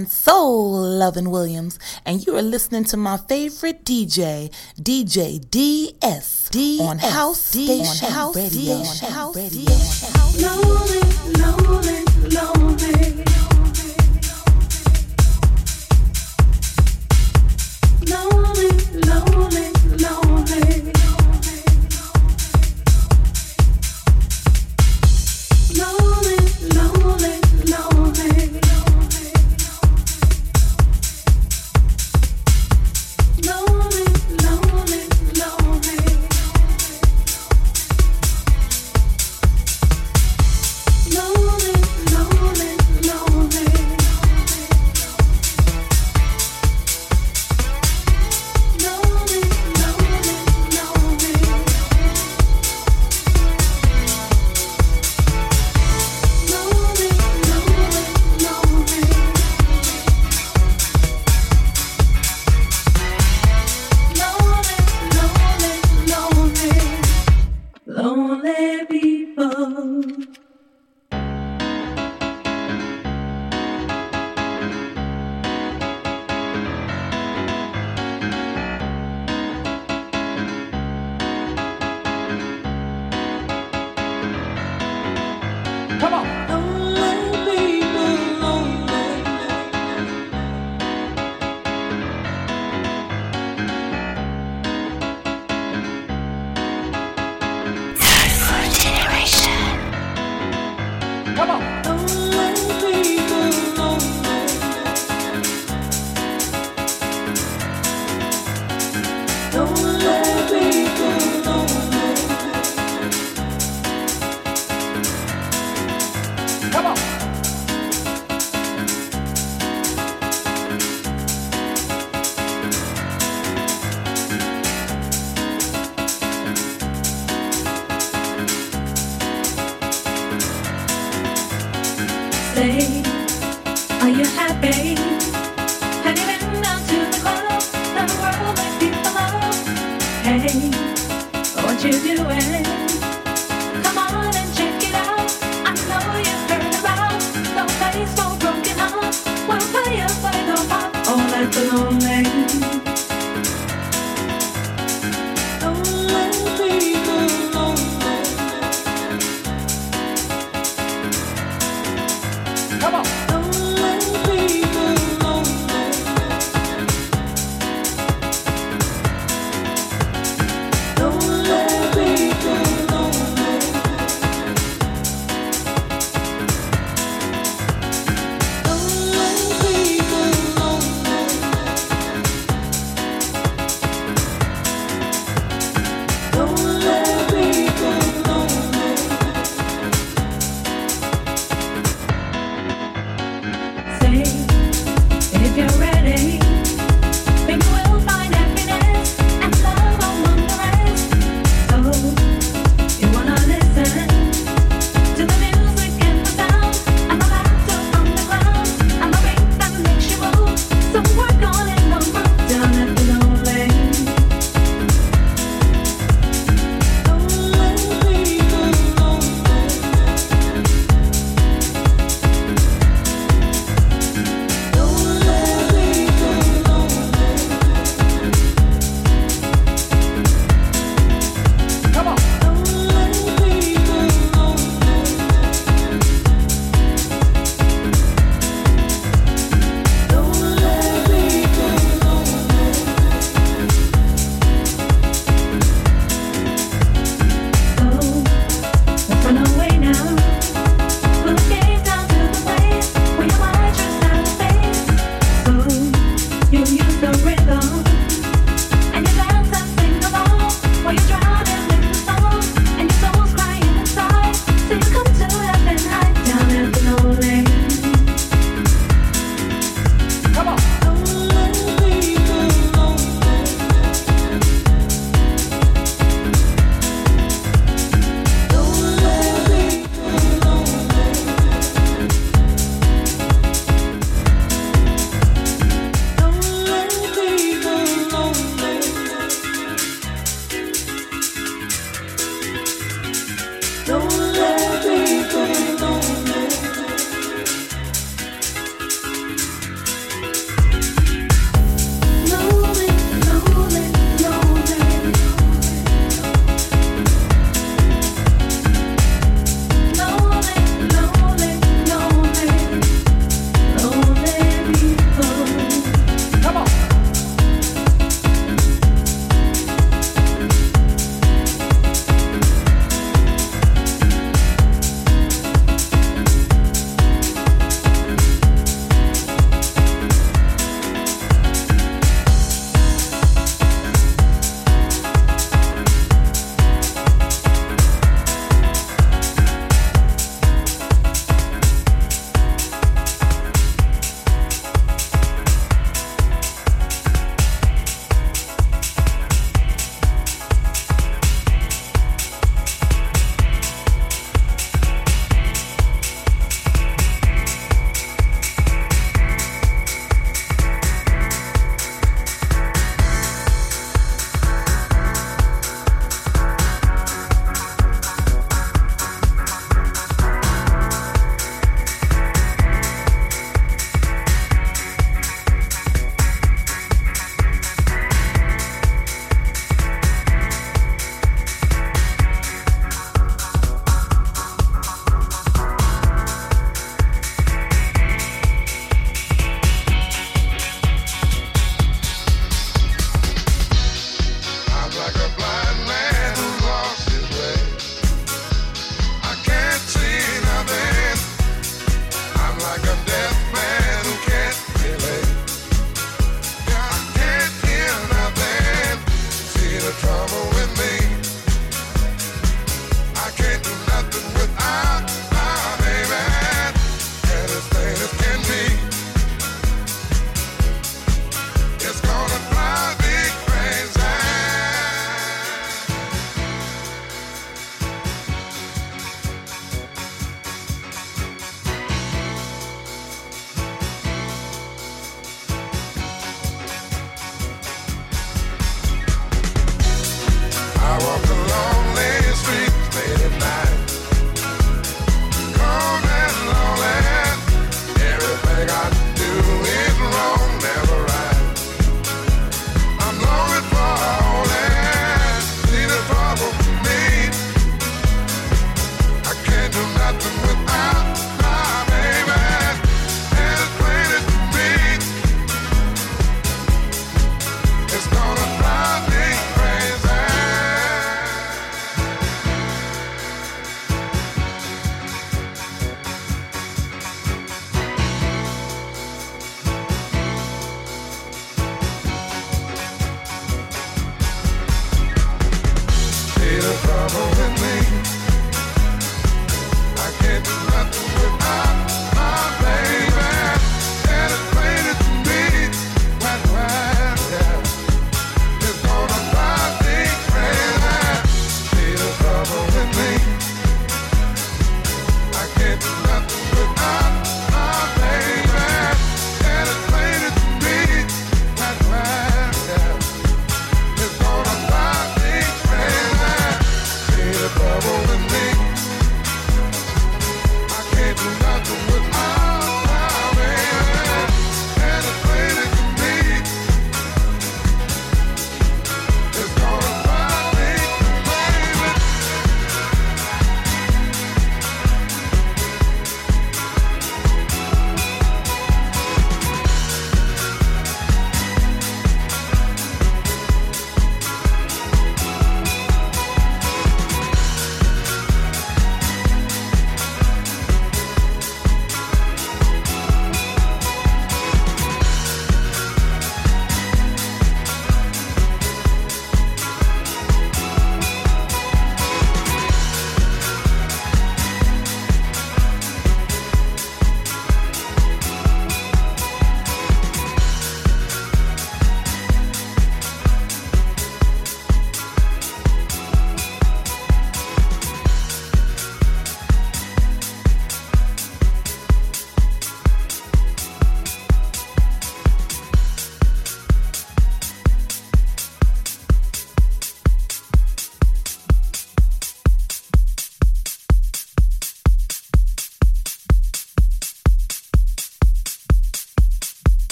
on Soul Lovin' Williams, and you are listening to my favorite DJ, DJ DS, D on House D Station on House Radio. On House Radio. Lonely, lonely, lonely. Lonely, lonely.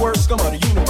worst scum of the universe.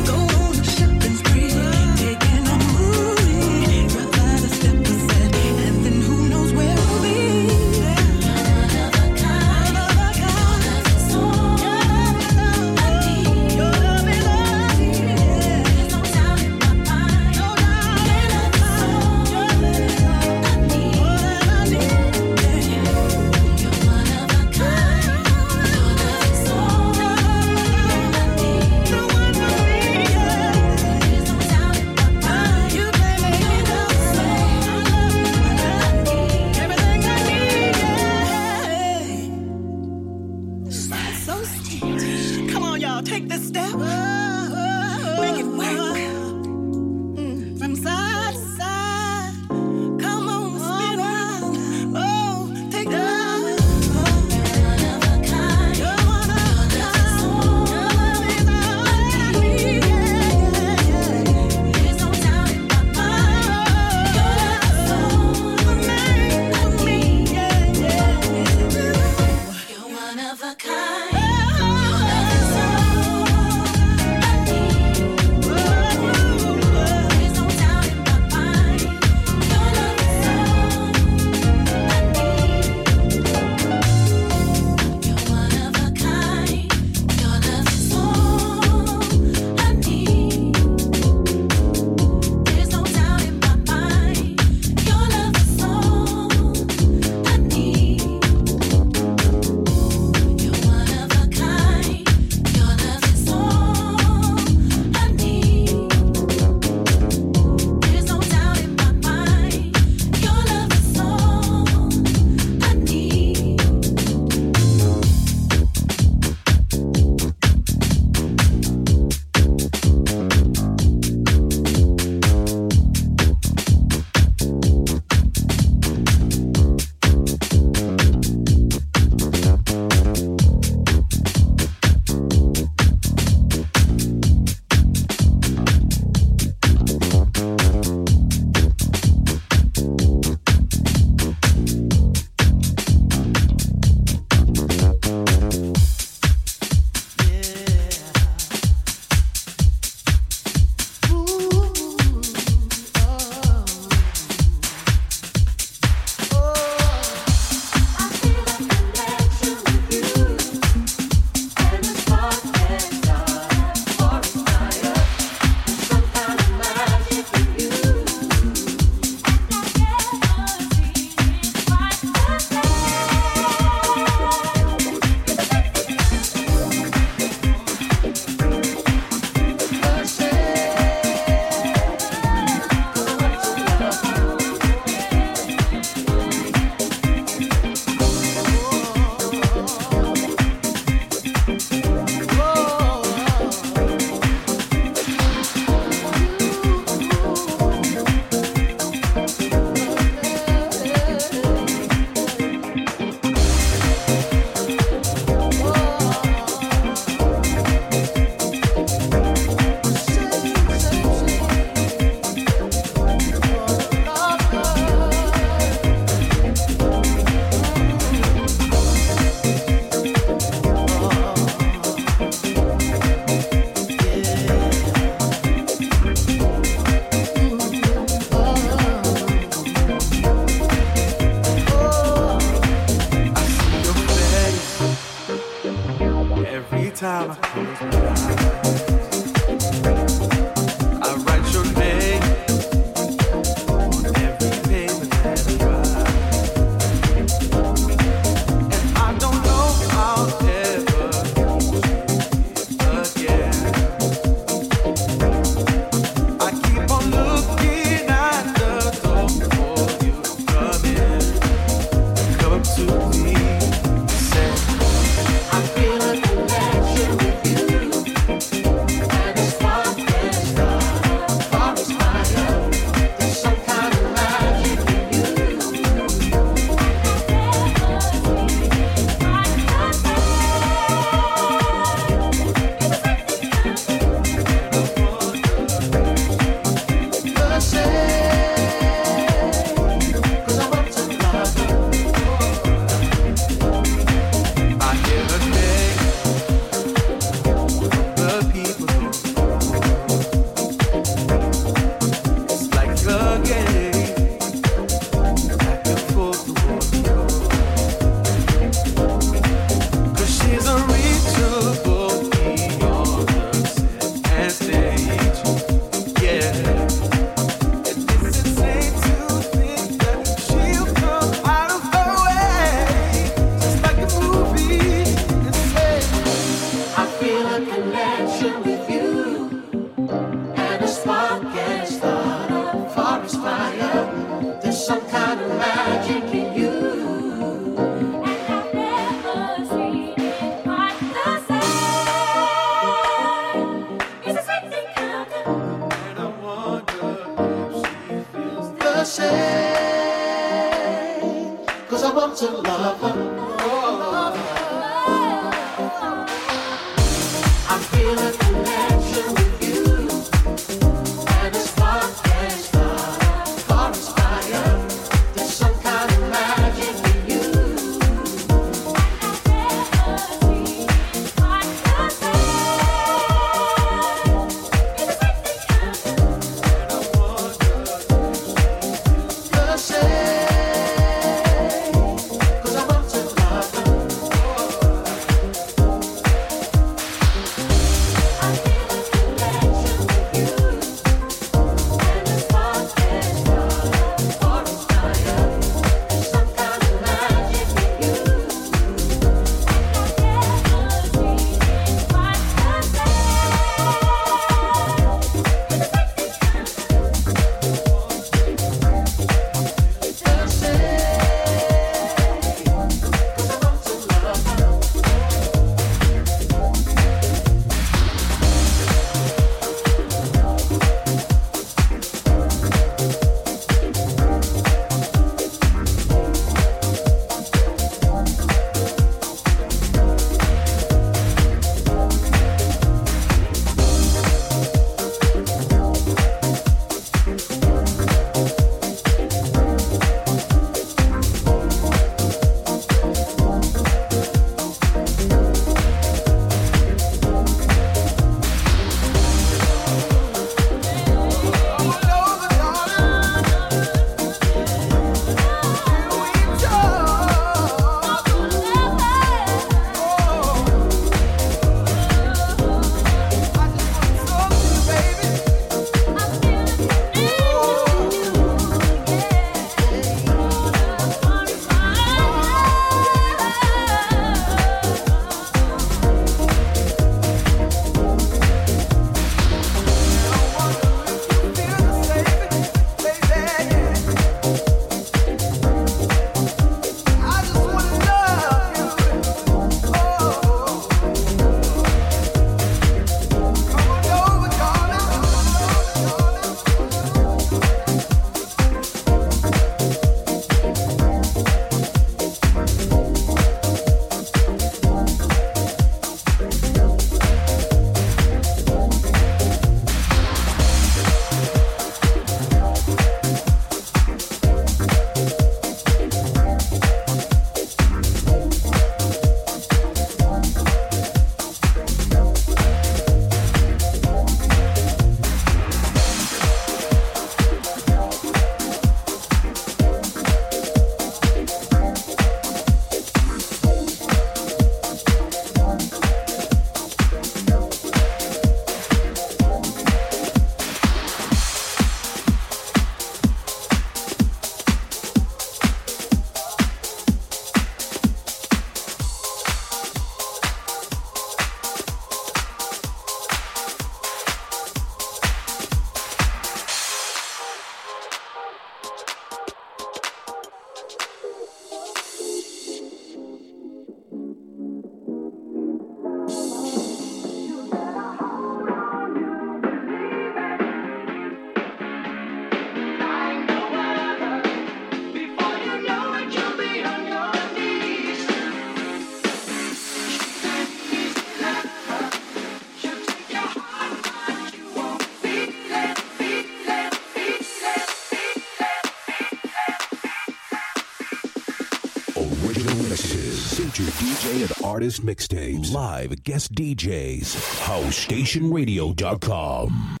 artist mixtapes. Live guest DJs. HouseStationRadio.com.